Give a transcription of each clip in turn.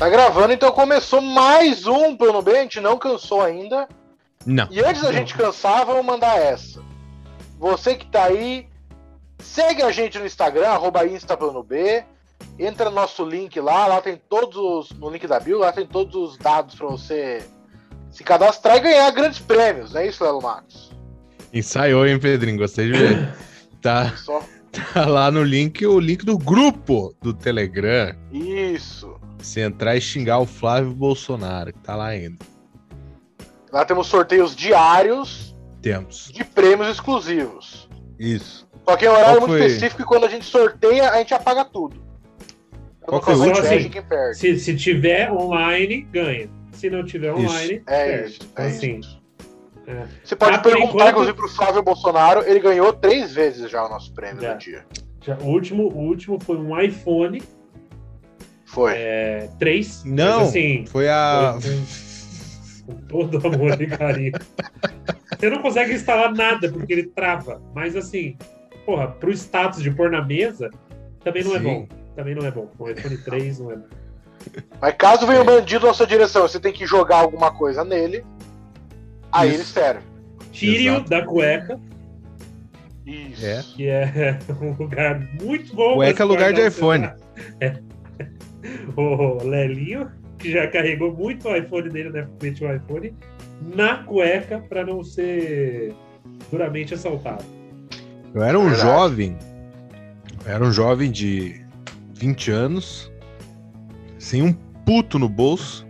Tá gravando, então começou mais um Plano B, a gente não cansou ainda. Não. E antes da gente cansar, vamos mandar essa. Você que tá aí, segue a gente no Instagram, arroba InstaPlanoB. Entra no nosso link lá, lá tem todos os. No link da Bill, lá tem todos os dados para você se cadastrar e ganhar grandes prêmios, é isso, Lelo Marcos? Ensaiou, hein, Pedrinho? Gostei de ver. Tá, Só. tá lá no link, o link do grupo do Telegram. Isso. Se entrar e xingar o Flávio Bolsonaro, que tá lá ainda. Lá temos sorteios diários Temos. de prêmios exclusivos. Isso. Só que é um horário Qual muito foi? específico e quando a gente sorteia, a gente apaga tudo. Qual foi o último? perde. Se, se tiver online, ganha. Se não tiver Isso. online, É perde. isso. Então, É assim, isso. é. Você pode Ah, perguntar, enquanto- inclusive, pro Flávio Bolsonaro, ele ganhou três vezes já o nosso prêmio Já. no dia. já- o, último, o último foi um iPhone Foi. é, 3. Não, Mas, assim, Foi a. foi com, com todo amor e carinho. Você não consegue instalar nada porque ele trava. Mas assim, porra, pro status de pôr na mesa, também não é Sim. bom. Também não é bom. O iPhone 3 não é bom. Mas caso É. venha um bandido na sua direção, você tem que jogar alguma coisa nele, aí Isso. ele serve. Exato. da cueca, Isso. É. que é um lugar muito bom. Cueca é lugar de iPhone. É. O Lelinho, que já carregou muito o iPhone dele, né? Mete o iPhone na cueca para não ser duramente assaltado. Eu era um Verdade. jovem. Eu era um jovem de 20 anos, sem um puto no bolso,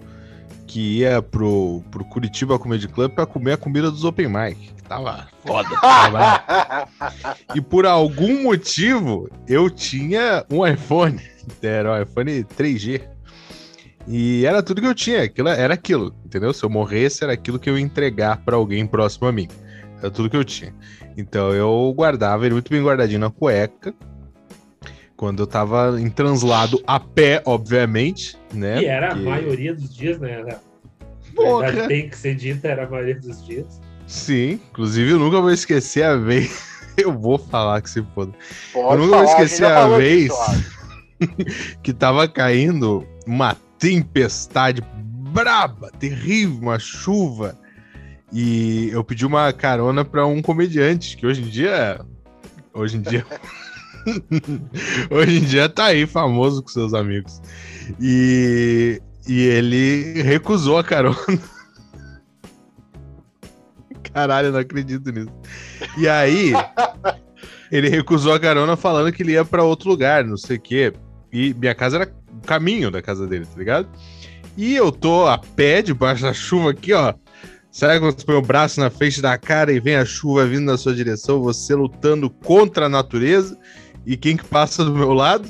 que ia pro, pro Curitiba Comedy Club pra comer a comida dos Open Mic. Que tava foda. tava- E por algum motivo, eu tinha um iPhone. Era um iPhone 3G. E era tudo que eu tinha. Aquilo era aquilo, entendeu? Se eu morresse, era aquilo que eu ia entregar pra alguém próximo a mim. Era tudo que eu tinha. Então eu guardava ele muito bem guardadinho na cueca. Quando eu tava em translado a pé, obviamente, né? e era Porque- a maioria dos dias, né? Na Porra! verdade, tem que ser dita, era a maioria dos dias. Sim, inclusive eu nunca vou esquecer a vez. Eu vou falar que se foda. Pode Eu nunca vou falar, gente esquecer a falou vez. disso. que tava caindo uma tempestade braba, terrível, uma chuva. E eu pedi uma carona pra um comediante, que hoje em dia. Hoje em dia. hoje em dia tá aí famoso com seus amigos. E, e ele recusou a carona. Caralho, não acredito nisso. E aí, ele recusou a carona falando que ele ia pra outro lugar, não sei o quê. E minha casa era o caminho da casa dele, tá ligado? E eu tô a pé debaixo da chuva aqui, ó. Sabe quando você põe o braço na frente da cara e vem a chuva vindo na sua direção, você lutando contra a natureza? E quem que passa do meu lado?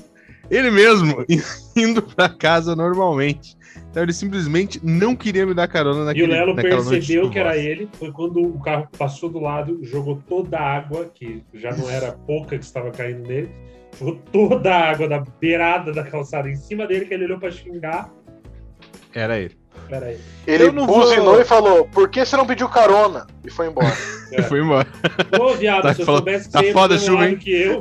Ele mesmo, indo pra casa normalmente. Então ele simplesmente não queria me dar carona E naquele o Lelo percebeu que era ele, foi quando o carro passou do lado, jogou toda a água, que já não era pouca que estava caindo nele, jogou toda a água da beirada da calçada em cima dele, que ele olhou pra xingar. Era ele. Pera aí. Ele Eu não vou- buzinou e falou: Por que você não pediu carona? E foi embora. É. Foi embora. Ô, viado, Tá se eu foda- soubesse que tá você ia foda pro a mesmo chuva, hein? que eu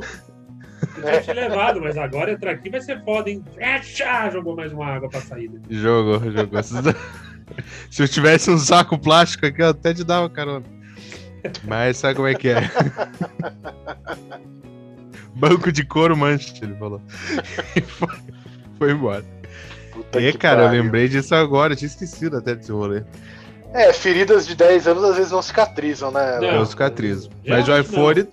tinha te levado, mas agora entrar aqui vai ser foda, hein? Fecha! Jogou mais uma água pra saída. Jogou, jogou. Se eu tivesse um saco plástico aqui, eu até te dava carona. Mas sabe como é que é? Banco de couro mancha, ele falou. E foi, foi embora. Puta E, que cara, eu lembrei disso agora, eu tinha esquecido até desse rolê. É, feridas de 10 anos às vezes não cicatrizam, né? Não. Eu cicatrizo. já Mas o não.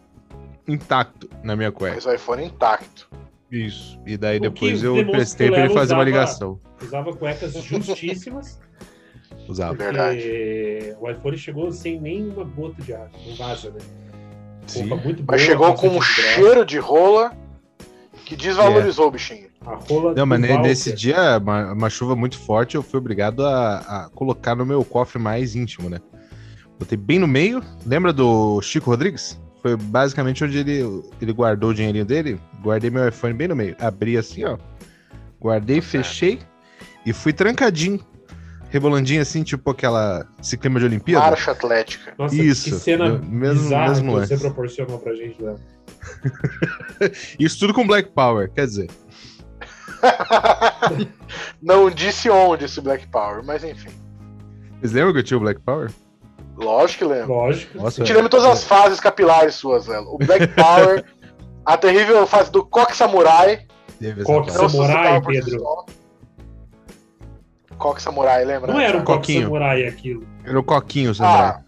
Intacto na minha cueca. Mas o iPhone intacto. Isso. E daí O depois eu demonstra prestei que o pra ele fazer uma usava- ligação. Usava cuecas justíssimas. Usava. Verdade. porque o iPhone chegou sem nenhuma gota de água. Não vaza, né? Sim. Muito Mas boa, chegou com um de cheiro de rola que desvalorizou o bichinho. A rola Não, mas Walter. nesse dia, uma, uma chuva muito forte, eu fui obrigado a, a colocar no meu cofre mais íntimo, né? Botei bem no meio. Lembra do Chico Rodrigues? Foi basicamente onde ele, ele guardou o dinheirinho dele. Guardei meu iPhone bem no meio. Abri assim, ó. Guardei, Tá fechei e fui trancadinho. Rebolandinho assim, tipo aquela. Esse clima de Olimpíada. Marcha atlética. Nossa, Isso, que cena mesmo- bizarra mesmo que você lance. proporcionou pra gente, Léo. Isso tudo com Black Power, quer dizer. Não disse onde esse Black Power, mas enfim. Vocês lembram que eu tinha o Black Power? Lógico que lembro. Lógico. Nossa, te lembro todas as fases capilares suas, Lelo. O Black Power, a terrível fase do Coque Samurai. Coque Samurai, Pedro. Coque Samurai, lembra? Não era um coque Coquinho. samurai aquilo. Era o Coquinho, samurai. Ah,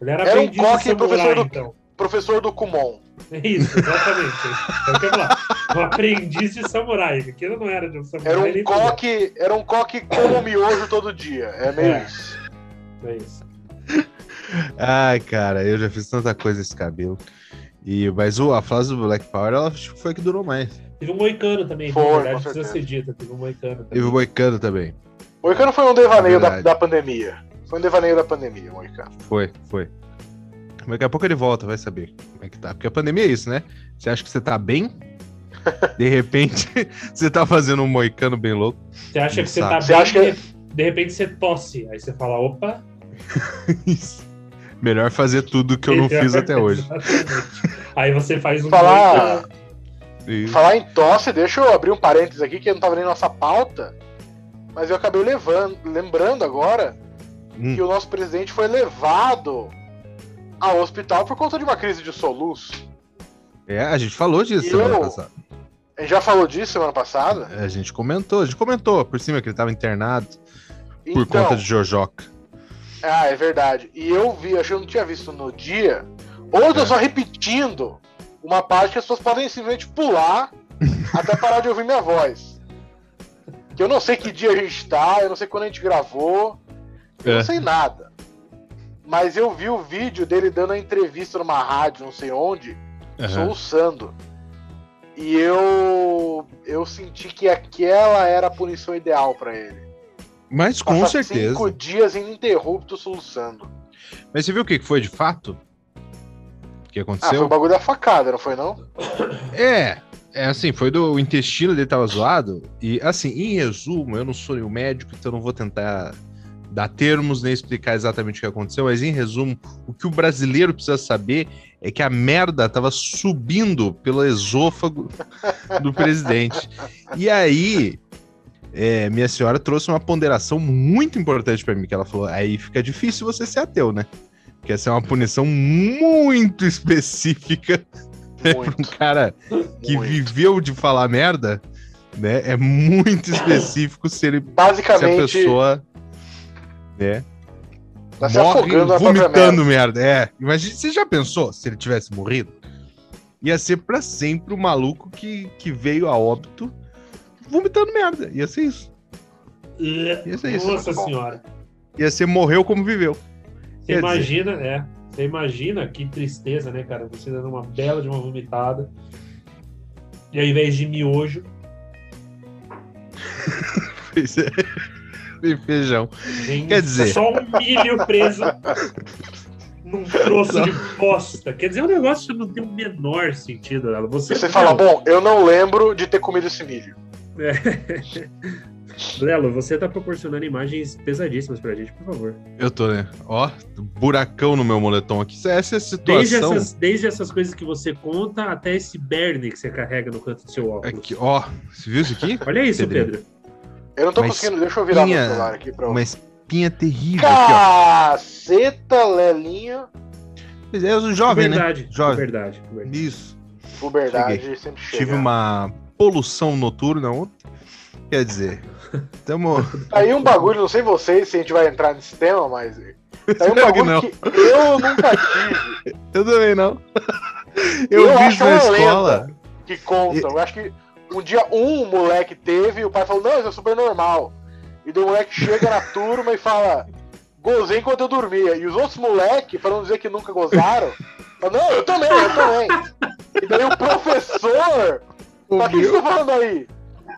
Ele era, Era um coque samurai, professor do- então. professor do Kumon. É isso, exatamente. É o que eu ia falar. Um aprendiz de samurai. Aquilo não era de um samurai. Era um coque, era um coque como miojo todo dia. É meio É. isso. É isso. Ai, cara, eu já fiz tanta coisa nesse cabelo. E, mas o, a fase do Black Power, ela acho que foi a que durou mais. Teve um moicano também, Foi, na verdade, precisa ser dita. Teve um moicano também. Teve o Moicano também. Moicano foi um devaneio da, da pandemia. Foi um devaneio da pandemia, Moicano. Foi, foi. Mas Daqui a pouco ele volta, vai saber como é que tá. Porque a pandemia é isso, né? Você acha que você tá bem? De repente, você tá fazendo um moicano bem louco. Você acha que você Sabe. tá Você bem, acha que- de, de repente você tosse. Aí você fala, opa. Isso. Melhor fazer tudo que eu não fiz até hoje. Aí você faz um Falar. Isso. falar em tosse, deixa eu abrir um parênteses aqui que não tava nem na nossa pauta. Mas eu acabei levando, lembrando agora Hum. que o nosso presidente foi levado ao hospital por conta de uma crise de soluço. É, a gente falou disso E semana eu- passada. A gente já falou disso semana passada. A gente comentou, a gente comentou por cima que ele tava internado por Então, conta de Jojoca. Ah, é verdade. E eu vi, acho que eu não tinha visto no dia. Ou eu tô É. só repetindo uma parte que as pessoas podem simplesmente pular até parar de ouvir minha voz. Que eu não sei que dia a gente tá, eu não sei quando a gente gravou, eu É. não sei nada. Mas eu vi o vídeo dele dando a entrevista numa rádio, não sei onde, Aham. soluçando. E eu eu senti que aquela era a punição ideal pra ele. Mas com Passar certeza. cinco dias ininterruptos soluçando. Mas você viu o que foi de fato? O que Ah, foi o aconteceu? bagulho da facada, não foi não? É, é assim, foi do o intestino dele tava zoado. E assim, em resumo, eu não sou nenhum médico, então não vou tentar dar termos nem explicar exatamente o que aconteceu, mas em resumo, o que o brasileiro precisa saber é que a merda tava subindo pelo esôfago do presidente. E aí, é, minha senhora trouxe uma ponderação muito importante pra mim, que ela falou, aí fica difícil você ser ateu, né? Porque essa é uma punição muito específica um Muito. cara que muito. viveu de falar merda, né? É muito específico se ele se a Basicamente, pessoa né, tá se morre vomitando merda. merda. É, imagina, você já pensou se ele tivesse morrido? Ia ser pra sempre o maluco que, que veio a óbito vomitando merda. Ia ser isso. Ia ser isso. Nossa senhora. Ia ser morreu como viveu. Você imagina, é. Você imagina que tristeza, né, cara? Você dando uma bela de uma vomitada. E ao invés de miojo, Pois é. E feijão. vem Quer dizer- só um milho preso num troço de bosta. Quer dizer, é um negócio que não tem o menor sentido. Ela. Você, Você fala, bom, eu não lembro de ter comido esse milho. Lelo, você tá proporcionando imagens pesadíssimas pra gente, por favor. Eu tô, né? Ó, buracão no meu moletom aqui. Essa é a Desde situação. essas, desde essas coisas que você conta até esse berne que você carrega no canto do seu óculos. Aqui, ó, você viu isso aqui? Olha isso. Pedro. Eu não tô Mas conseguindo, deixa eu virar meu tinha celular aqui pra Uma espinha terrível aqui, Caceta, Lelinho. ó. Mas é o jovem, né? verdade, Jovem. verdade, verdade. Isso. Puberdade sempre chega. Tive uma polução noturna ontem. Quer dizer, tamo. Tá aí um bagulho, não sei vocês se a gente vai entrar nesse tema, mas. Tá aí um bagulho não. que, eu nunca tive, Eu também não. Eu, Eu vi na escola. que conta. Eu acho que um dia um moleque teve e o pai falou, não, isso é super normal. E daí o moleque chega na turma e fala, gozei enquanto eu dormia. E os outros moleques, pra não dizer que nunca gozaram, falam, não, eu também, eu também. E daí o professor O o que você tá falando aí?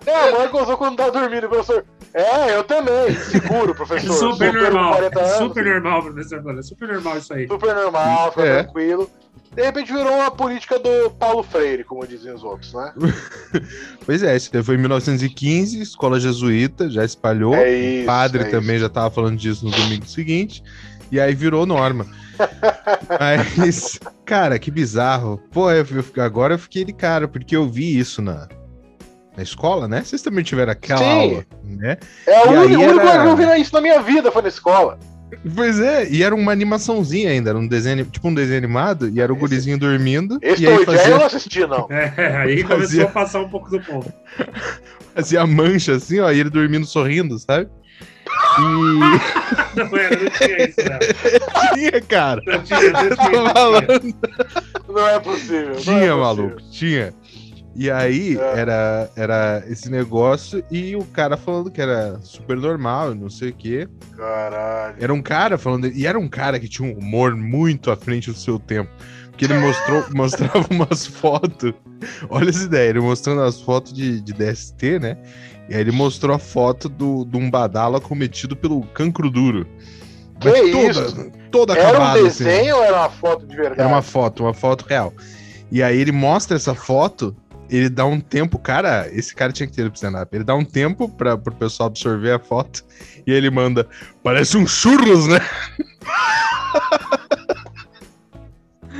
É, a mãe gozou quando tava dormindo, o professor. É, eu também. Seguro, professor. Super normal. 40 anos, Super normal, professor. É super normal isso aí. super normal, fica É. tranquilo. De repente virou uma política do Paulo Freire, como dizem os outros, né? Pois é, isso daí foi em 1915, escola jesuíta, já espalhou. É o isso, padre é também já tava falando disso no domingo seguinte. E aí virou norma. Mas, cara, que bizarro. Pô, eu, eu- agora eu fiquei de cara, porque eu vi isso na, na escola, né? Vocês também tiveram aquela Sim. aula, né? É o único, era- que eu vi isso na minha vida foi na escola. Pois é, e era uma animaçãozinha ainda, era um desenho, tipo um desenho animado, e era o Esse- gurizinho dormindo, Esse e aí e Jerry eu fazia, não assisti, não. É, aí começou Fazia- a passar um pouco do ponto. fazia mancha assim, ó, e ele dormindo sorrindo, sabe? E Não era, não tinha isso, não. tinha, cara. Não tinha, não tinha. não tinha. é possível. não é Tinha, possível. maluco, tinha. E aí É. era, era esse negócio e o cara falando que era super normal e não sei o quê. Caralho. Era um cara falando. E era um cara que tinha um humor muito à frente do seu tempo. Porque ele mostrou, mostrava umas fotos. Olha essa ideia, ele mostrando as fotos de, de DST, né? E aí ele mostrou a foto do, de um badala cometido pelo cancro duro. Que Mas isso? Toda Era um assim. desenho ou era uma foto de verdade? Era uma foto, uma foto real. E aí ele mostra essa foto, ele dá um tempo, cara, esse cara tinha que ter ido pro stand-up. Ele dá um tempo para pro pessoal absorver a foto e ele manda, parece um churros, né?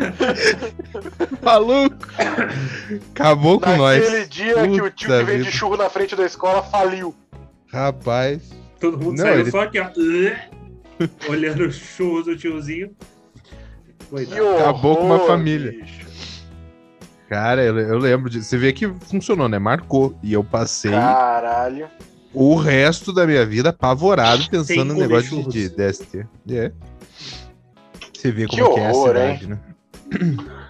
Maluco! Acabou com nós. Naquele dia que o tio Puta que vende churro na frente da escola faliu. Rapaz. Todo mundo Não, saiu ele- só aqui, ó. olhando os churros do tiozinho. Horror, Acabou com uma família. bicho. Cara, eu, eu lembro de. Você vê que funcionou, né? Marcou. E eu passei Caralho. o resto da minha vida apavorado pensando no negócio de, de DST. É. Você vê Que como que é a horror, cidade, né?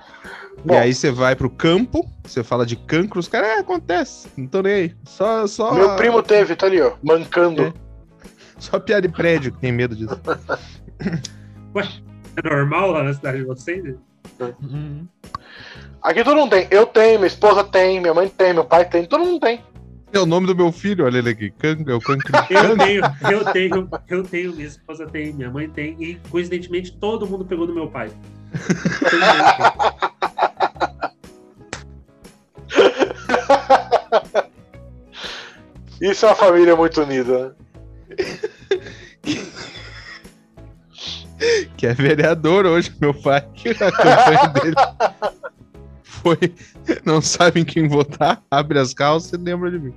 Bom. e aí você vai pro campo, você fala de cancro, os caras, é, acontece, não tô nem aí. Só, só, Meu primo teve, tá ali, ó, mancando. É. só piada de prédio que tem medo disso. É normal lá na cidade de vocês? Aqui todo mundo tem. Eu tenho, minha esposa tem, minha mãe tem, meu pai tem, todo mundo tem. É o nome do meu filho, olha ele aqui, cancro, é o cancro. Eu tenho, eu tenho, eu tenho, minha esposa tem, minha mãe tem, e coincidentemente todo mundo pegou do meu pai. Isso é uma família muito unida. né? que é vereador hoje, meu pai. A campanha dele foi. Não sabem quem votar, abre as calças e lembra de mim.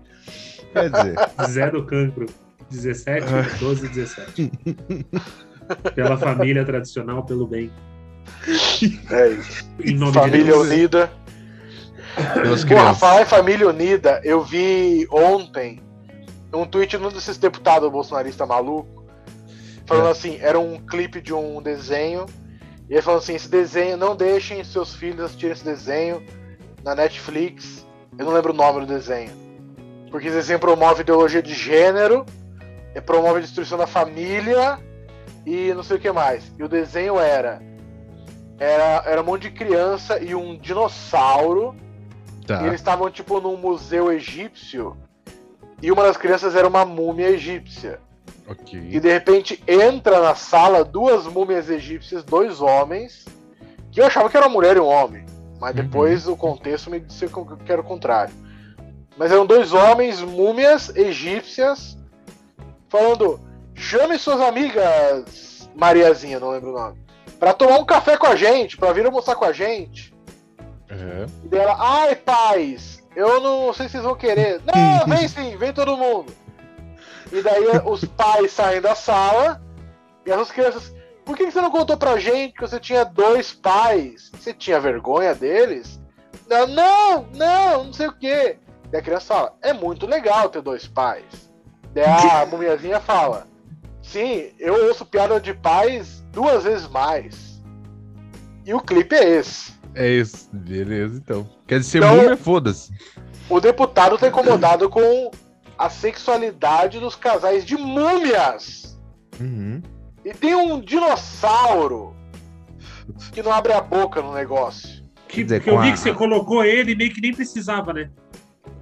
Quer dizer, Zé do Cancro, 17, 12, 17. Pela família tradicional, pelo bem. É isso. Em nome Família de Deus. unida. pelas Porra, falar em família unida, eu vi ontem um tweet de um desses deputados bolsonarista maluco, falando É. assim, era um clipe de um desenho, e ele falando assim, esse desenho, não deixem seus filhos assistirem esse desenho na Netflix, eu não lembro o nome do desenho, porque esse desenho promove ideologia de gênero, e promove a destruição da família, e não sei o que mais. E o desenho era, era, era um monte de criança e um dinossauro, e Tá. eles estavam, tipo, num museu egípcio. E uma das crianças era uma múmia egípcia. E Ok. de repente entra na sala duas múmias egípcias, dois homens, que eu achava que era uma mulher e um homem. Mas depois o contexto me disse que era o contrário. Mas eram dois homens, múmias egípcias, falando: chame suas amigas, Mariazinha, não lembro o nome, pra tomar um café com a gente, pra vir almoçar com a gente. Uhum. E dela, ai pais, eu não sei se vocês vão querer. Não, vem sim, vem todo mundo. E daí os pais saem da sala e as crianças, por que você não contou pra gente que você tinha dois pais? Você tinha vergonha deles? Não, não, não, não sei o quê. Daí a criança fala, é muito legal ter dois pais. Daí a mumiazinha fala, sim, eu ouço piada de pais duas vezes mais. E o clipe é esse. É isso, beleza, então. Quer dizer, Então- múmia, foda-se. O deputado tá incomodado com a sexualidade dos casais de múmias. Uhum. E tem um dinossauro que não abre a boca no negócio. Que, dizer, que eu vi a- que você colocou ele meio que nem precisava, né?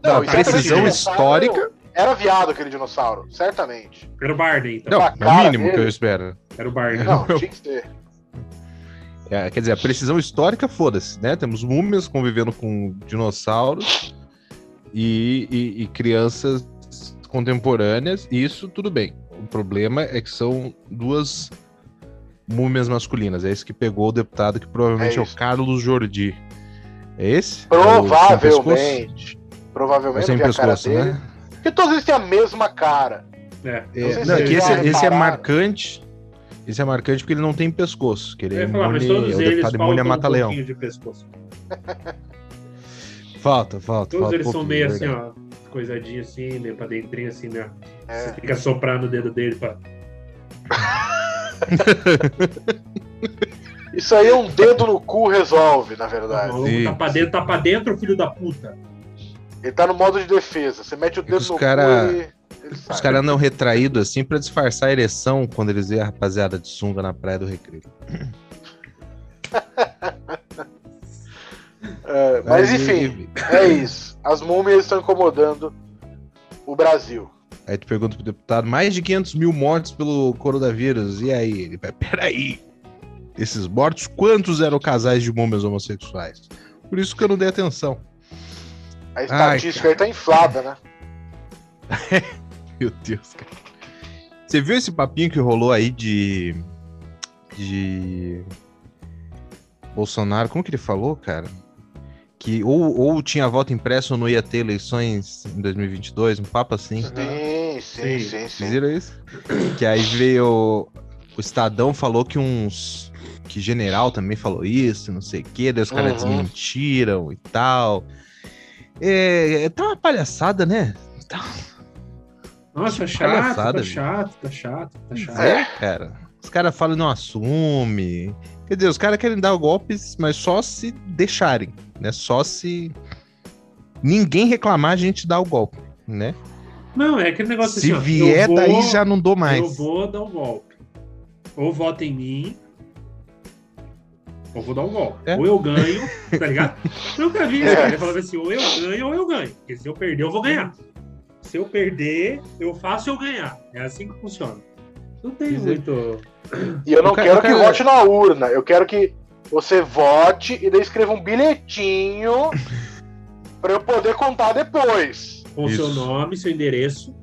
Não, isso é precisão histórica. Era viado aquele dinossauro, certamente. Era o Barney, então. Não, é o mínimo que dele. eu espero. Era o Barney. Não, tinha que ser. É, quer dizer, a precisão histórica, foda-se, né? Temos múmias convivendo com dinossauros e, e- e crianças contemporâneas, e isso tudo bem. O problema é que são duas múmias masculinas. É esse que pegou o deputado, que provavelmente É é, isso. o Carlos Jordi. É esse? É o sem pescoço? Provavelmente. Provavelmente Sem pescoço, dele. né? Porque todos eles têm a mesma cara. É. É, não, que esse, esse é marcante. Esse é marcante porque ele não tem pescoço. Que ele Eu é ia falar, mas imune, todos é o eles faltam imune a um pouquinho de pescoço. Falta, falta. Todos falta eles um são meio assim, ó, coisadinho assim, meio pra dentrinho assim, né? É. Você fica soprando o dedo dele pra... Isso aí é um dedo no cu resolve, na verdade. Sim, tá pra dentro, tá pra dentro, filho da puta. Ele tá no modo de defesa. Você mete o que dedo os no cara- cu e. Os caras andam retraídos assim pra disfarçar a ereção quando eles veem a rapaziada de sunga na praia do recreio. É, mas enfim, é isso. As múmias estão incomodando o Brasil. Aí tu pergunta pro deputado, mais de 500 mil mortos pelo coronavírus. E aí? Ele vai, peraí. Esses mortos, quantos eram casais de múmias homossexuais? Por isso que eu não dei atenção. A estatística aí tá inflada, né? Meu Deus, cara. Você viu esse papinho que rolou aí de. De. Bolsonaro, como que ele falou, cara? Que ou, ou tinha voto impresso ou não ia ter eleições em 2022, um papo assim. Sim, sim, Sim. sim, Vocês sim. viram isso? Que aí veio. O Estadão falou que uns. Que general também falou isso, não sei o quê, daí os caras Uhum. desmentiram e tal. É, tá uma palhaçada, né? Tá, Nossa, chato, palhaçada, tá chato, tá chato, tá chato. é, cara. Os caras falam não assume. Quer dizer, os caras querem dar golpes, mas só se deixarem, né? Só se ninguém reclamar, a gente dá o golpe, né? Não, é aquele negócio Se assim, ó, vier, vou, daí já não dou mais. Eu vou dar um golpe. Ou vota em mim, ou vou dar um golpe. É. Ou eu ganho, tá ligado? Nunca vi, né? Ele falava assim, ou eu ganho ou eu ganho. Porque se eu perder, eu vou ganhar. Se eu perder, eu faço eu ganhar. É assim que funciona. Não tem dizer, muito... E eu não ca- quero o que cara- vote na urna. Eu quero que você vote e daí escreva um bilhetinho pra eu poder contar depois. Com seu Isso. nome, seu endereço,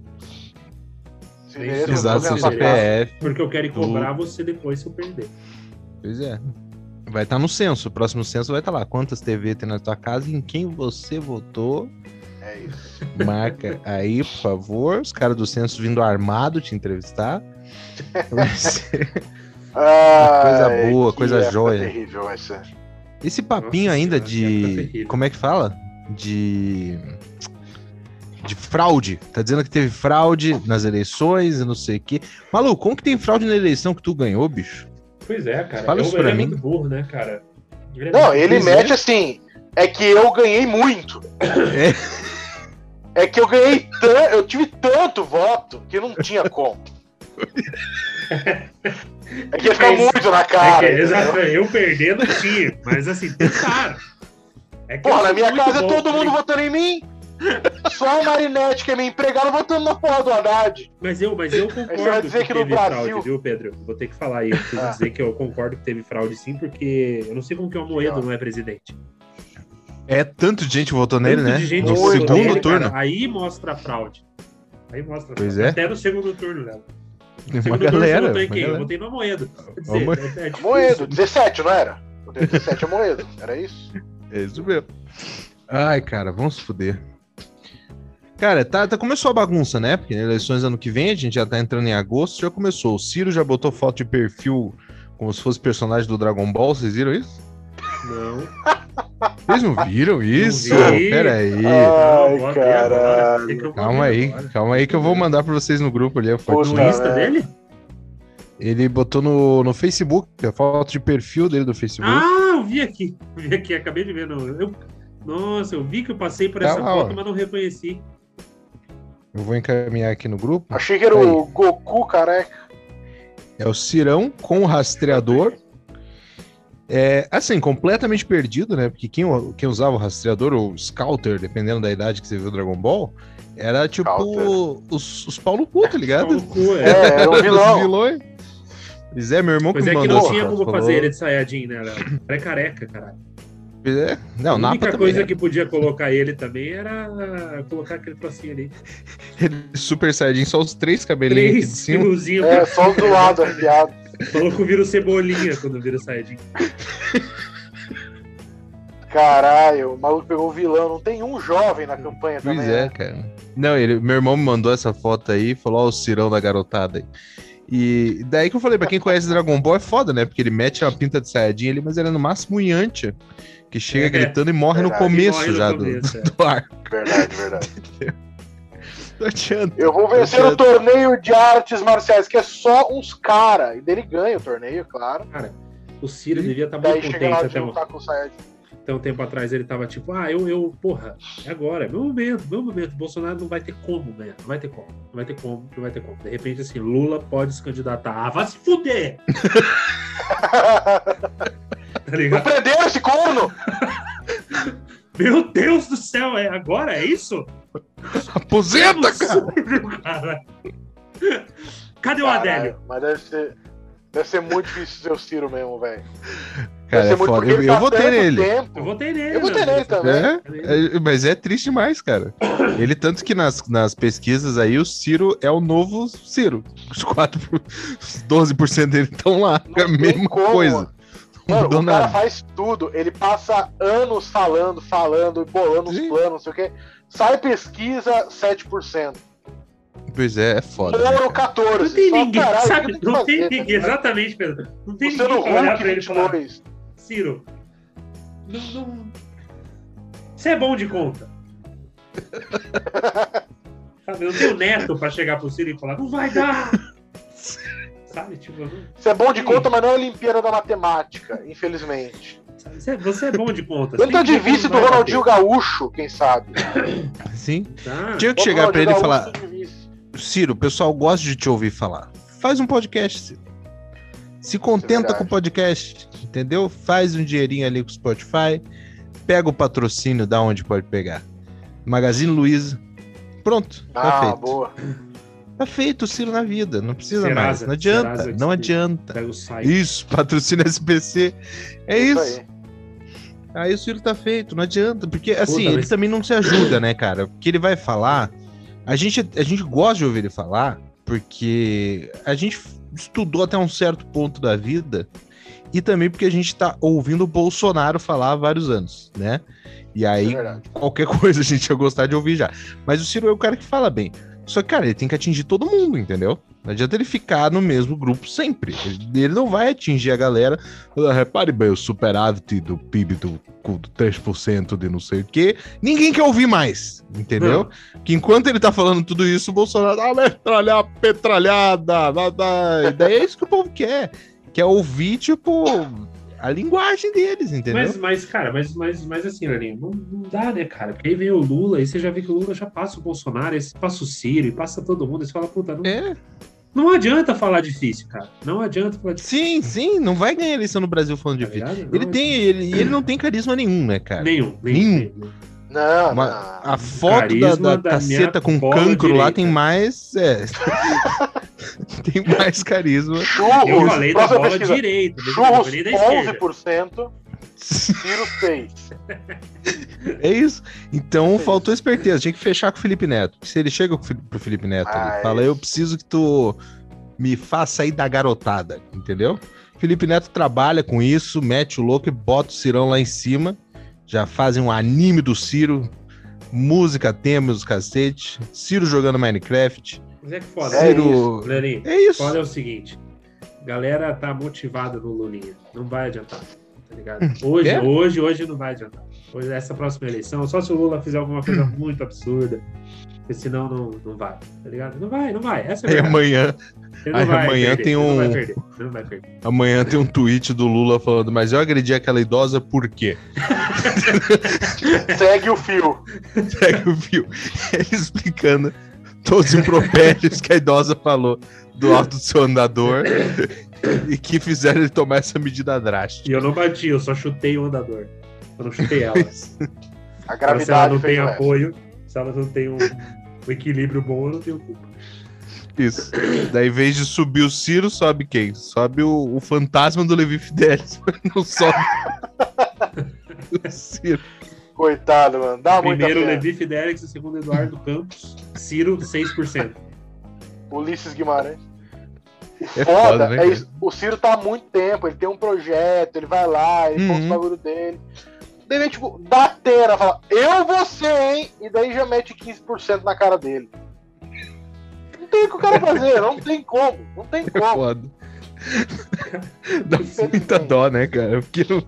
É isso, eu Exato, seu. CPF. porque eu quero cobrar você depois se eu perder. Pois é. Vai estar no censo. O próximo censo vai estar lá. Quantas TV tem na tua casa e em quem você votou. É isso. Marca aí, por favor. Os caras do censo vindo armado te entrevistar. Vai ser- Coisa boa, coisa época joia. terrível vai ser. Esse papinho Nossa ainda de. terrível. Como é que fala? De. De fraude. Tá dizendo que teve fraude nas eleições e não sei o quê. Maluco, como que tem fraude na eleição que tu ganhou, bicho? Pois é, cara. Fala eu, isso ele pra é mim. muito burro, né, cara? Ele é Não, ele Pois mete é. assim. É que eu ganhei muito. É. É que eu ganhei tanto. Eu tive tanto voto que não tinha como. É que ia ficar É muito na É cara. que, entendeu? exato, eu perder não tinha, mas assim, tentaram. É que Porra, na minha casa bom, todo mundo votando em mim. Só a Marinette, que é minha empregada, votando na porra do Haddad. Mas eu, mas eu você vai concordo dizer que, que no teve Brasil- fraude, viu, Pedro? Vou ter que falar aí. Preciso Ah. dizer que eu concordo que teve fraude sim, porque eu não sei como que o Amoedo não é presidente. É tanto de gente votou nele, Tanto né? de gente No segundo nele, turno. cara, aí mostra a fraude. Aí mostra a Pois fraude. é. Até no segundo turno, Léo. Uma Segundo galera. turno você votou em quem? Eu galera. votei no Amoedo. Dizer, Amo- é- é difícil. Moedo, 17, não era? O 17 é Moedo, era isso? É isso mesmo. Ai, cara, vamos se fuder. Cara, tá, tá, começou a bagunça, né? Porque eleições ano que vem, a gente já tá entrando em agosto, já começou. O Ciro já botou foto de perfil como se fosse personagem do Dragon Ball, vocês viram isso? Não. Vocês não viram isso? vi. Pera aí. Ai, Não, vou ver agora. caralho. Tem que eu vou Calma aí, calma aí que eu vou mandar pra vocês no grupo ali a foto. No Insta merda. dele? Ele botou no, no Facebook, a foto de perfil dele do Facebook. Ah, eu vi aqui. Vi aqui, acabei de ver. No, eu, nossa, eu vi que eu passei por Tá essa lá, foto, ó. mas não reconheci. Eu vou encaminhar aqui no grupo. Achei que era o Goku careca. É o Cirão com o rastreador. É, assim, completamente perdido, né? Porque quem, quem usava o rastreador, ou Scouter, dependendo da idade que você viu Dragon Ball, era tipo os, os Paulo Cu, tá ligado? Pau no cu, é. É, era um Os vilão. vilões. Pois é, meu irmão Pois que é que mandou. não tinha como fazer ele de Sayajin, né, é careca, caralho. É, Não, a única coisa era. que podia colocar ele também era colocar aquele trocinho ali. Super Saiyajin, só os três cabelinhos aqui de Três cima. É, só do lado arrepiado. Falou que vira o Cebolinha quando vira o Sayajin. Caralho, o maluco pegou o vilão. Não tem um jovem na campanha Pois também. é, né? cara. Não, ele, meu irmão me mandou essa foto aí, falou, ó, o cirão da garotada aí. E daí que eu falei, pra quem conhece Dragon Ball é foda, né? Porque ele mete uma pinta de saiyajin ali, mas ele é no máximo um Yantia, que chega É, gritando e morre no verdade. começo Morre no já começo, é. do, do ar. Verdade, verdade. Não adianta. Eu vou vencer o torneio de artes marciais, que é só uns cara. E dele ganha o torneio, claro. O Ciro devia estar Daí muito contente de até um, até um tempo atrás. Ele tava tipo, ah, eu, eu, porra, é agora, é meu momento, meu momento. Bolsonaro não vai ter como ganhar, não vai ter como, não vai ter como, não vai ter como. De repente, assim, Lula pode se candidatar. Ah, vai se fuder! Tá ligado? prenderam esse corno! Meu Deus do céu, é agora? É isso? Aposenta, cara! Cadê o Adélio? Mas deve ser, deve ser muito difícil ser o Ciro mesmo, velho. Cara, Deve ser é muito foda. Eu, ele eu tá votei nele. Eu Tempo. votei nele. Eu votei nele também. É, é, mas é triste demais, cara. Ele, tanto que nas, nas pesquisas aí, o Ciro é o novo Ciro. Os 4, os 12% dele estão lá. Não É a mesma como. coisa. Mano, o cara faz tudo. Ele passa anos falando, falando, bolando os planos, não sei o quê. Sai pesquisa, 7%. Pois é, é foda. né, Ouro, cara? 14%. Não tem Só, ninguém, caralho, sabe? Não tem fazer, ninguém, tá exatamente, Pedro. Não tem ninguém pra olhar pra ele e falar, 22. Ciro, não, não... Você é bom de conta. Sabe, eu tenho neto pra chegar pro Ciro e falar, não vai dar! Sabe, tipo, Você é bom de conta, mas não é a Olimpíada da Matemática, infelizmente. você, é- você é bom de conta. Tenta de vice do Ronaldinho bater. Gaúcho, quem sabe. Sim. Tá. Tinha que chegar pra ele e falar. Ciro, o pessoal gosta de te ouvir falar. Faz um podcast, Ciro. Se contenta verdade. com o podcast, entendeu? Faz um dinheirinho ali com o Spotify, pega o patrocínio da onde pode pegar. Magazine Luiza. Pronto, tá Ah, feito. boa. Tá feito o Ciro na vida, não precisa Serasa, mais. Não adianta, Serasa não adianta. Pega o site. Isso, patrocínio SPC. É isso. aí. Aí o Ciro tá feito, não adianta. Porque assim, Puta, ele mas- também não se ajuda, né, cara? Porque ele vai falar. A gente, a gente gosta de ouvir ele falar, porque a gente estudou até um certo ponto da vida. E também porque a gente tá ouvindo o Bolsonaro falar há vários anos, né? E aí, É qualquer coisa a gente ia gostar de ouvir já. Mas o Ciro é o cara que fala bem. Só que, cara, ele tem que atingir todo mundo, entendeu? Não adianta ele ficar no mesmo grupo sempre. Ele, ele não vai atingir a galera. Repare bem, o superávit do PIB do, do 3% de não sei o quê. Ninguém quer ouvir mais, entendeu? Que enquanto ele tá falando tudo isso, o Bolsonaro, ah, metralhar, petralhada, dá, dá. E daí é isso que o povo quer. Quer ouvir, tipo, a linguagem deles, entendeu? Mas, mas, cara, mas, mas, mas assim, Leninho, não, não dá, né, cara? Porque aí vem o Lula, e você já vê que o Lula já passa o Bolsonaro, aí você passa o Ciro, e passa todo mundo, e você fala, puta, não, É, não adianta falar difícil, cara. Não adianta falar difícil. sim, sim, não vai ganhar eleição no Brasil falando tá difícil. ligado? Ele Não, tem, ele, ele não tem carisma nenhum, né, cara? Nenhum, Nenhum. nenhum. Não, Uma- não. a foto da, Carisma da da caceta com cancro lá direita. tem mais. É. tem mais carisma. Churros, Eu falei da bola pesquisa. direita, Churros, falei da esquerda. 11%, Ciro 6%. É isso. Então É faltou esperteza. Tinha que fechar com o Felipe Neto. Se ele chega pro Felipe Neto ali, Ah, fala: é Eu isso. preciso que tu me faça sair da garotada, entendeu? Felipe Neto trabalha com isso, mete o louco e bota o Cirão lá em cima. Já fazem um anime do Ciro, música, temas, os cacete. Ciro jogando Minecraft. Mas é que foda. É Ciro. Leninho, É isso. foda é o seguinte. Galera tá motivada no Lulinha. Não vai adiantar. Tá ligado? Hoje, É? hoje, hoje não vai adiantar. Hoje, essa próxima eleição, só se o Lula fizer alguma coisa muito absurda. Porque senão não, não vai. Tá ligado? Não vai, não vai. Essa é amanhã, amanhã perder, tem ele Não vai um- perder. Não vai perder. amanhã tem um tweet do Lula falando, mas eu agredi aquela idosa por quê? Segue o fio. Pega o fio. Ele explicando todos os impropérios que a idosa falou do alto do seu andador e que fizeram ele tomar essa medida drástica. E eu não bati, eu só chutei o andador. Eu não chutei ela. A Agora, se ela gravidade não tem apoio, se ela não tem um, um equilíbrio bom, eu não tenho culpa. Isso. Daí, em vez de subir o Ciro, sobe quem? Sobe o, o fantasma do Levi Fidelis. Não sobe o Ciro. Coitado, mano. Dá muita Primeiro. Levi Fidelix, segundo, Eduardo Campos. Ciro, 6%. Ulisses Guimarães. É Foda, foda, né? é. O Ciro tá há muito tempo, ele tem um projeto, ele vai lá, ele Uhum. faz o bagulho dele. Daí vem, tipo, batera, fala, eu você, hein? E daí já mete 15% na cara dele. Não tem o que o cara fazer, não tem como, não tem É como. foda. Dá muita dó, né, cara? Porque não...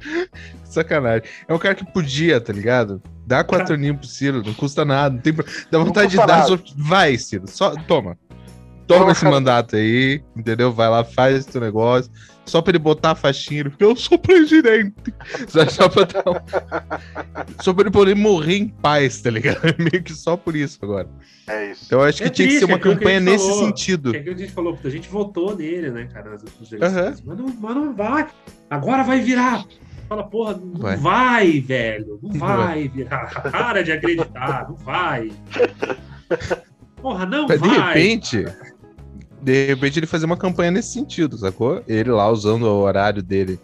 Sacanagem. É um cara que podia, tá ligado? Dá quatro aninhos pro Ciro, não custa nada. Não tem... Dá vontade de dar. Só... Vai, Ciro, só toma. Toma Toma, esse cara. mandato aí, entendeu? Vai lá, faz esse teu negócio. Só pra ele botar a faixinha, ele fica, eu sou presidente. Só, só pra dar um- Só pra ele poder morrer em paz, tá ligado? Meio que só por isso agora. É isso. Então eu acho que É tinha que ser triste, uma é a campanha nesse falou. sentido. É que a gente falou, a gente votou nele, né, cara, nas últimas eleições. Mas, não, mas não vai. Agora vai virar. Fala, porra, não Vai. vai, velho. Não Não vai virar. Para de acreditar, não vai. Porra, não Mas de vai. repente, de repente ele fazer uma campanha nesse sentido, sacou? Ele lá usando o horário dele,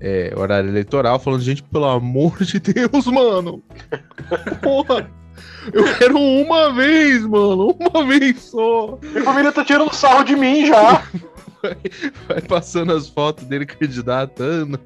é, horário eleitoral, falando, gente, pelo amor de Deus, mano. Porra, eu quero uma vez, mano, uma vez só. Minha família tá tirando sarro de mim já. Vai passando as fotos dele candidatando,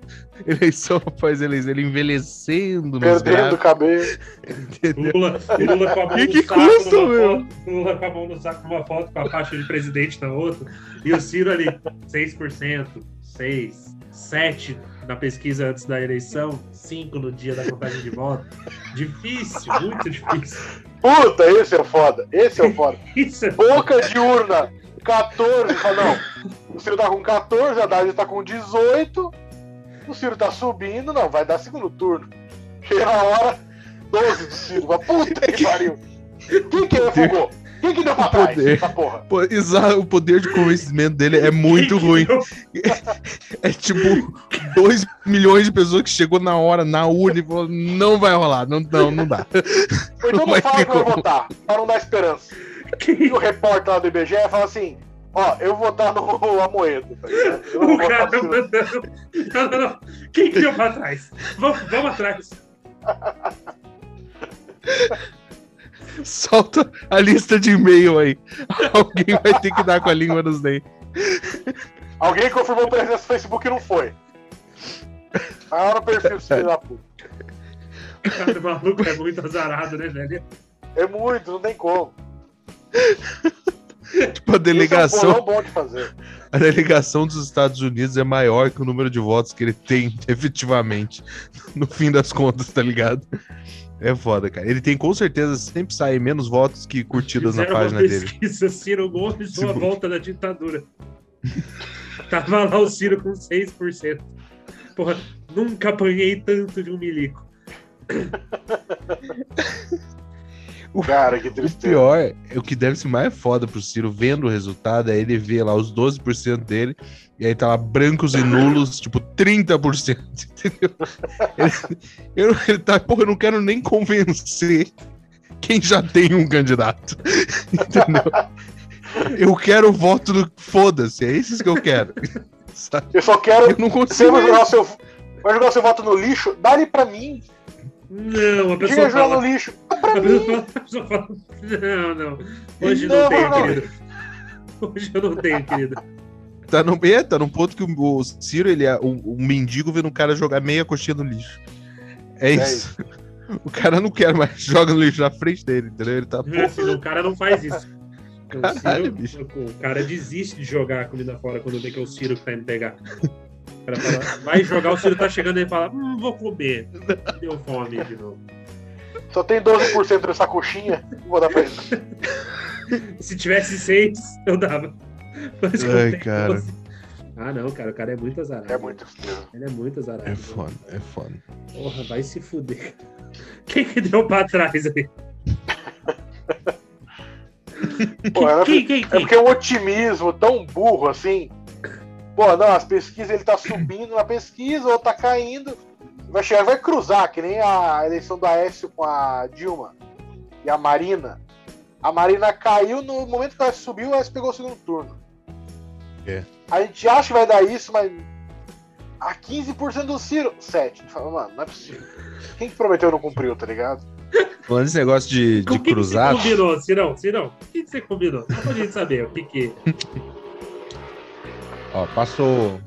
eleição após eleição, ele envelhecendo Perdendo o cabelo. entendeu? Lula, Lula com a mão Que no que saco custa, numa meu? foto, Lula com a mão no saco numa foto com a faixa de presidente na outra. E o Ciro ali, 6%, 6, 7 na pesquisa antes da eleição, 5 no dia da contagem de voto. Difícil, muito difícil. Puta, esse é o foda. Esse é o foda. Isso é Boca de urna, 14. Fala, não. O Ciro tá com 14, a Haddad tá com 18. O Ciro tá subindo, não, vai dar segundo turno. Chega a hora, 12 do Ciro. Puta que pariu. Quem que refugou? Quem que deu pra trás? Poder. Essa porra. Pô, exa- o poder de convencimento dele é muito ruim. É tipo 2 milhões de pessoas que chegou na hora, na urna e falou: não vai rolar, não, não, não dá. Então não Vai fala que vai como. votar, pra não dar esperança. E o repórter lá do IBGE fala assim: ó, eu vou votar no Amoedo, tá ligado? Eu O vou cara mandando. Não, não, não. Quem que deu pra trás? Vamos, vamos atrás. Solta a lista de e-mail aí. Alguém vai ter que dar com a língua nos dentes. Alguém confirmou presença no Facebook e não foi. Maior o perfil desse filho da puta. Cara, o maluco é muito azarado, né, velho? É muito, não tem como. Tipo, a Esse é um delegação, bom de fazer. a delegação dos Estados Unidos é maior que o número de votos que ele tem efetivamente. No fim das contas, tá ligado? É foda, cara. Ele tem com certeza sempre sai menos votos que curtidas na página uma dele. pesquisa, Ciro Gomes ou a volta da ditadura. Tava lá o Ciro com 6%. Porra, nunca apanhei tanto de um milico. Cara, que O tristeza. pior, é o que deve ser mais foda pro Ciro vendo o resultado é ele ver lá os 12% dele e aí tá lá brancos e nulos, tipo 30%, entendeu? Ele, eu- ele tá, porra, eu não quero nem convencer quem já tem um candidato, entendeu? Eu quero o voto do. Foda-se, é esses que eu quero. Sabe? Eu só quero. Eu não Você consigo. vai jogar o seu. Vai jogar o seu voto no lixo? Dá ele pra mim. Não, a pessoa fala. no lixo. Dá A pra mim. pessoa, fala. Não, não. Hoje não, Não, tenho, não. querido. Hoje eu não tenho, querido. Tá no, é, tá num ponto que o, o Ciro, ele é um, um mendigo vendo um cara jogar meia coxinha no lixo. É isso. O cara não quer mais, joga no lixo na frente dele, entendeu? Ele tá. Filho, o cara não faz isso. O, Caralho, Ciro- bicho. o cara desiste de jogar a comida fora quando vê que é o Ciro que tá indo pegar. O cara fala, vai jogar, o Ciro tá chegando e ele fala, hum, vou comer. Deu fome de novo. Só tem 12% dessa coxinha. Vou dar pra ele. Se tivesse seis, eu dava. Mas Ai, cara. doze- Ah, não, cara, o cara é muito azarado. É muito. Ele é muito azarado. É foda, é foda. Porra, vai se fuder. Quem que deu pra trás aí? Pô, ela- Quem, quem, É quem? porque é um otimismo tão burro assim. Pô, não, as pesquisas ele tá subindo na pesquisa ou tá caindo. Vai chegar vai cruzar, que nem a eleição do Aécio com a Dilma e a Marina. A Marina caiu no momento que ela subiu, o Aécio pegou o segundo turno. É. A gente acha que vai dar isso, mas. A 15% do Ciro, 7. Fala, mano, não é possível. Quem que prometeu não cumpriu, tá ligado? Falando desse negócio de, de o que cruzar. Que você combinou, Cirão? Cirão, o que que você combinou? Só pra gente saber o que que... Ó, passou.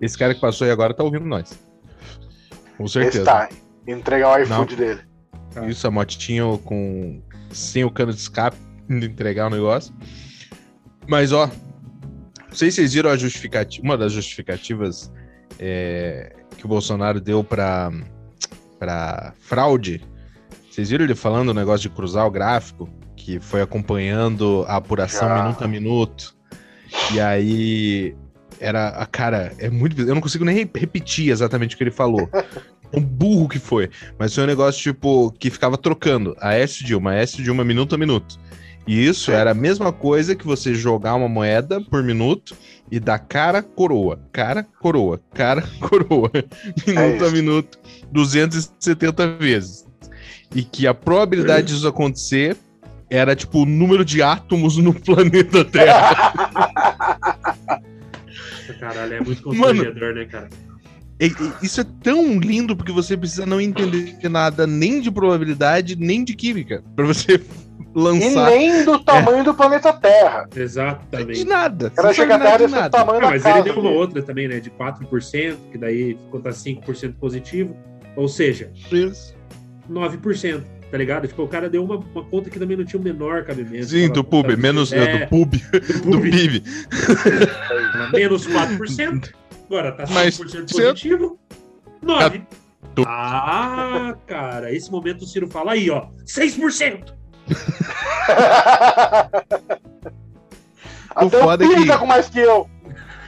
Esse cara que passou aí agora tá ouvindo nós. Com certeza. Esse tá. Entregar o iFood dele. Tá. Isso, a motinho com sem o cano de escape entregar o negócio. Mas, ó, não sei se vocês viram a justificativa, uma das justificativas é, que o Bolsonaro deu para para fraude. Vocês viram ele falando o negócio de cruzar o gráfico, que foi acompanhando a apuração Já. minuto a minuto. E aí era a cara, é muito, eu não consigo nem re- repetir exatamente o que ele falou. Um burro que foi, mas foi um negócio tipo que ficava trocando a S Dilma, a S Dilma minuto a minuto. E isso era a mesma coisa que você jogar uma moeda por minuto e dar cara coroa, cara coroa, cara coroa, minuto a isso. minuto, 270 vezes. E que a probabilidade disso acontecer era tipo o número de átomos no planeta Terra. Caralho, é muito Mano. constrangedor, né, cara? E- e- Isso é tão lindo porque você precisa não entender nada nem de probabilidade, nem de química, pra você E lançar nem do tamanho do planeta Terra. de Exatamente. nada. O cara Você chega não a sabe Terra nada de desse nada. tamanho Ah, da mas casa. ele deu uma dele. outra também, né? De 4%, que daí ficou tá 5% positivo. Ou seja, Isso. 9%, tá ligado? Tipo, o cara deu uma, uma conta que também não tinha o menor cabimento. Sim, do pub, menos é, é, do pub, do PIB. menos 4%. Agora tá 5% Mas positivo. 9%. Tu- Ah, cara, esse momento o Ciro fala aí, ó, 6%. Até o foda é Pini que- tá com mais que eu.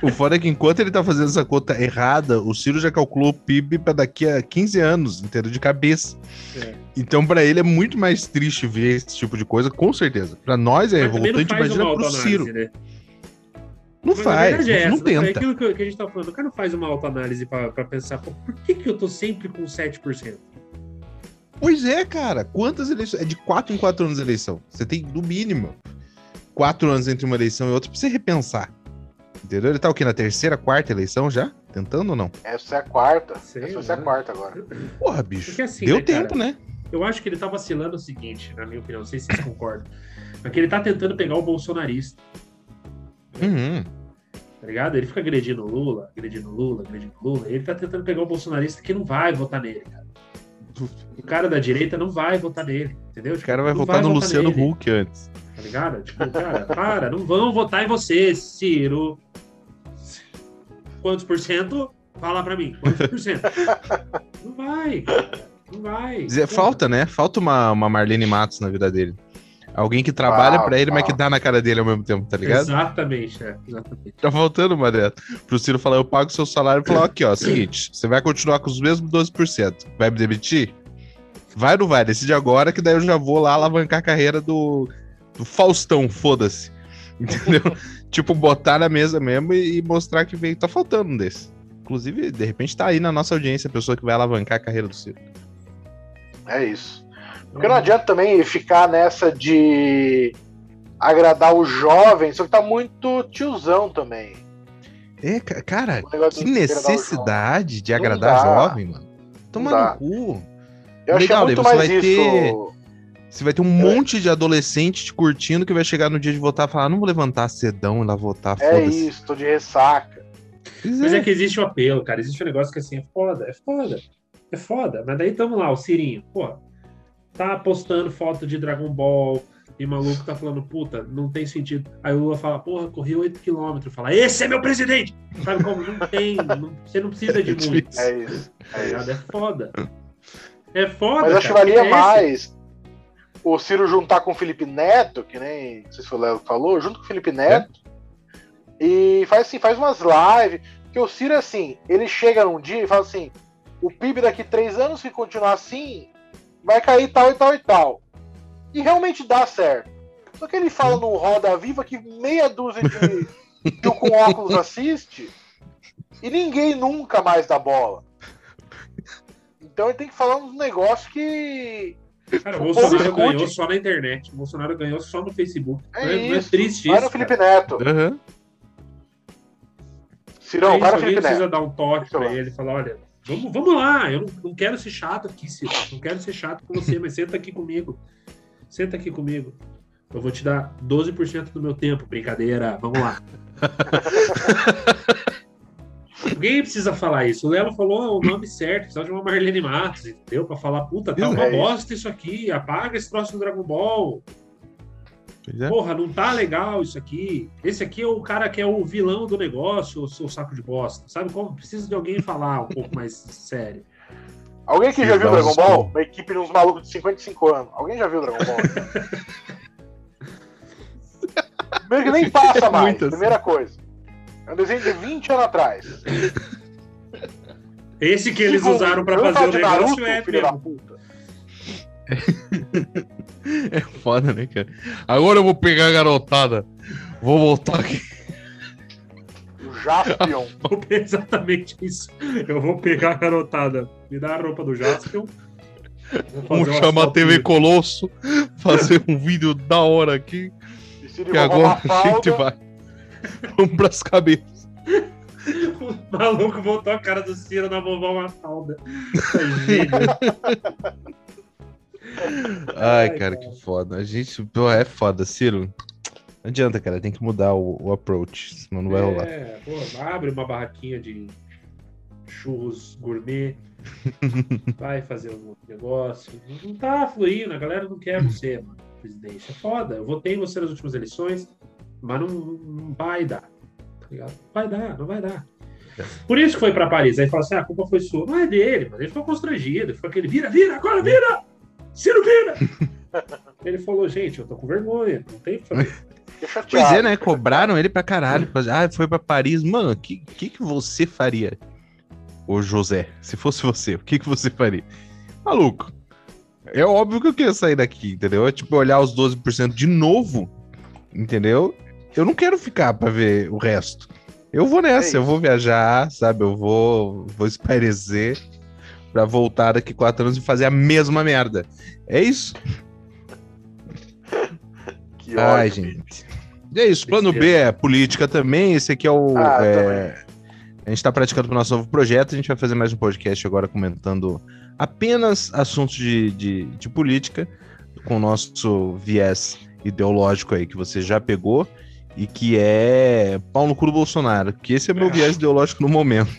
O foda é que enquanto ele tá fazendo essa conta errada, o Ciro já calculou o PIB pra daqui a 15 anos, inteiro de cabeça. É. Então, pra ele é muito mais triste ver esse tipo de coisa, com certeza. Pra nós é Mas não revoltante, imagina pro Ciro. né? Não Mas faz, é não essa, É tenta. aquilo que, a gente tá falando. O cara não faz uma autoanálise pra, pra pensar, por que, que eu tô sempre com 7%? Pois é, cara. Quantas eleições? É de 4 em 4 anos a eleição. Você tem, no mínimo, 4 anos entre uma eleição e outra pra você repensar. Entendeu? Ele tá o quê? Na terceira, quarta eleição já? Tentando ou não? Essa é a quarta. Sei Essa vai ser a lá. quarta agora. Porra, bicho. Assim, Deu né, cara? tempo, né? Eu acho que ele tá vacilando o seguinte, na minha opinião, não sei se vocês concordam. Mas que ele tá tentando pegar o bolsonarista, Uhum. tá ligado? Ele fica agredindo o Lula, agredindo o Lula, agredindo o Lula. Ele tá tentando pegar o bolsonarista que não vai votar nele, cara. O cara da direita não vai votar nele, entendeu? O cara vai votar no Luciano nele, Huck antes. Tá ligado? Tipo, cara, para, não vão votar em você, Ciro. Quantos por cento? Fala pra mim, quantos por cento? Não vai. Não vai. Dizer, Porra. falta, né? Falta uma, uma Marlene Matos na vida dele. Alguém que trabalha Ah, pra ele, mas que ah. dá na cara dele ao mesmo tempo, tá ligado? Exatamente, é, exatamente. Tá faltando uma dessa. Pro Ciro falar, eu pago seu salário e falar, aqui, ó, seguinte, você vai continuar com os mesmos 12%. Vai me demitir? Vai ou não vai? Decide agora, que daí eu já vou lá alavancar a carreira do, do Faustão, foda-se. Entendeu? Tipo, botar na mesa mesmo e, e mostrar que veio. Tá faltando um desse. Inclusive, de repente tá aí na nossa audiência a pessoa que vai alavancar a carreira do Ciro. É isso. Porque não adianta também ficar nessa de agradar o jovem, só que tá muito tiozão também. É, ca- cara, que de agradar necessidade de agradar jovem, mano. Toma no cu. Eu achei Legal, muito daí você mais vai isso. ter- Você vai ter um monte de adolescente te curtindo que vai chegar no dia de votar e falar: "Ah, não vou levantar cedão e lá votar, É isso, tô de ressaca. Pois Mas é. é que existe o apelo, cara. Existe um negócio que assim é foda, é foda. É foda. Mas daí tamo lá, o Cirinho, pô, tá postando foto de Dragon Ball e maluco tá falando, puta, não tem sentido. Aí o Lula fala, porra, corri 8km. Fala, esse é meu presidente! Sabe como? Não tem, não- você não precisa de É muito. É isso. Tá É isso. É foda. É foda. Mas acho que valia é mais o Ciro juntar com o Felipe Neto, que nem não sei se o Léo falou, junto com o Felipe Neto. E faz assim, faz umas lives. Porque o Ciro, assim, ele chega num dia e fala assim: o PIB daqui três anos, se continuar assim, vai cair tal e tal e tal. E realmente dá certo. Só que ele fala num Roda Viva que meia dúzia de tio com óculos assiste e ninguém nunca mais dá bola. Então ele tem que falar uns negócios que. Cara, o O Bolsonaro ganhou só na internet. O Bolsonaro ganhou só no Facebook. É não, é, é isso. triste Vai isso. no Felipe cara. Neto. Aham. Cirão, É vai isso, no alguém Felipe precisa Neto. dar um toque lá. ele e falar, olha, vamos, vamos lá, eu não, não quero ser chato aqui, Ciro. Não quero ser chato com você, mas senta aqui comigo. Senta aqui comigo. Eu vou te dar 12% do meu tempo, brincadeira, vamos lá. Ninguém precisa falar isso. O Léo falou o nome certo, precisa de uma Marlene Matos, entendeu? Pra falar, puta, tá uma É bosta isso aqui, apaga esse troço do Dragon Ball. Pois é. Porra, não tá legal isso aqui. Esse aqui é o cara que é o vilão do negócio, o seu saco de bosta. Sabe como? Precisa de alguém falar um pouco mais sério. Alguém que já viu Dragon Ball? Uma equipe de uns malucos de 55 anos. Alguém já viu Dragon Ball? Primeiro que nem passa mais, Muito assim. primeira coisa. É um desenho de 20 anos atrás. Esse que eles usaram pra eu fazer o negócio Naruto, é filho da puta. É foda, né, cara? Agora eu vou pegar a garotada. Vou voltar aqui. O Jaspion. Exatamente isso. Eu vou pegar a garotada, me dá a roupa do Jaspion. vou fazer Vamos chamar a TV. Colosso. Fazer um vídeo da hora aqui. Vestido Que agora a gente vai. Vamos pras cabeças. O maluco botou a cara do Ciro na vovó Mafalda. É. Ai, Ai, cara, cara. que foda. A gente, pô, é foda, Ciro. Não adianta, cara. Tem que mudar o, o approach, senão não vai rolar. É, pô, abre uma barraquinha de churros gourmet. vai fazer um negócio. Não tá fluindo, a galera não quer você, mano, presidente. É foda. Eu votei em você nas últimas eleições, mas não, não vai dar. Tá ligado? Vai dar, não vai dar. Por isso que foi pra Paris. Aí fala assim: ah, a culpa foi sua. Não é dele, mas ele ficou constrangido. Ficou aquele: vira, vira, agora vira! Ciro, vira! ele falou: gente, eu tô com vergonha, não tem o que fazer. Fiquei chateado. Pois é, né? Cobraram ele pra caralho. Ah, foi pra Paris. Mano, o que, que, que você faria? Ô José, se fosse você, o que, que você faria? Maluco, é óbvio que eu queria sair daqui, entendeu? É tipo olhar os 12% de novo, entendeu? Eu não quero ficar pra ver o resto. Eu vou nessa, É eu vou viajar, sabe? Eu vou, vou espairecer pra voltar daqui quatro anos e fazer a mesma merda. É isso. Que Ai, ódio, gente. E é isso, plano B é política também. Esse aqui é o. Ah, é, A gente tá praticando pro nosso novo projeto. A gente vai fazer mais um podcast agora comentando apenas assuntos de, de, de política, com o nosso viés ideológico aí que você já pegou. E que é pau no cu do Bolsonaro. Que esse é meu É. viés ideológico no momento.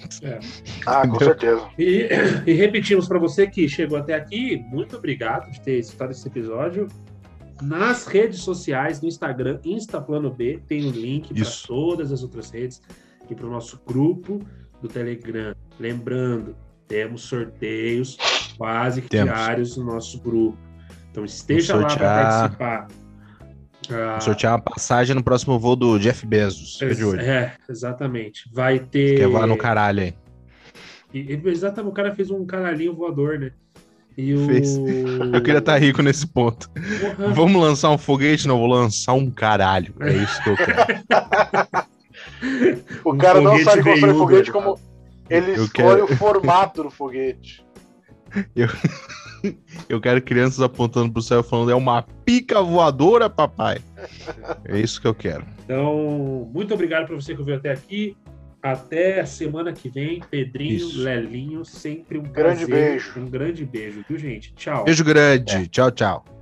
Ah, com certeza. E, e repetimos para você que chegou até aqui, muito obrigado de ter escutado esse episódio. Nas redes sociais, no Instagram, Instaplano B, tem o link para todas as outras redes e para o nosso grupo do Telegram. Lembrando, temos sorteios quase que Temos. diários no nosso grupo. Então esteja lá para participar. Ah, Sortear uma passagem no próximo voo do Jeff Bezos. Olho. é, exatamente. Vai ter. Quer voar no caralho aí. E- Exatamente, o cara fez um caralhinho voador, né? E o... Fez. Eu queria estar rico nesse ponto. Porra, Vamos lançar um foguete? Não, vou lançar um caralho. É isso que eu quero. O Um cara não foguete sabe construir foguete como. Ele Eu escolhe quero- o formato do foguete. Eu quero crianças apontando pro céu falando: é uma pica voadora, papai. É isso que eu quero. Então, muito obrigado para você que ouviu até aqui. Até a semana que vem. Pedrinho, Isso. Lelinho, sempre um Grande prazer. beijo. Um grande beijo, viu, gente? Tchau. Beijo grande. Tchau, tchau.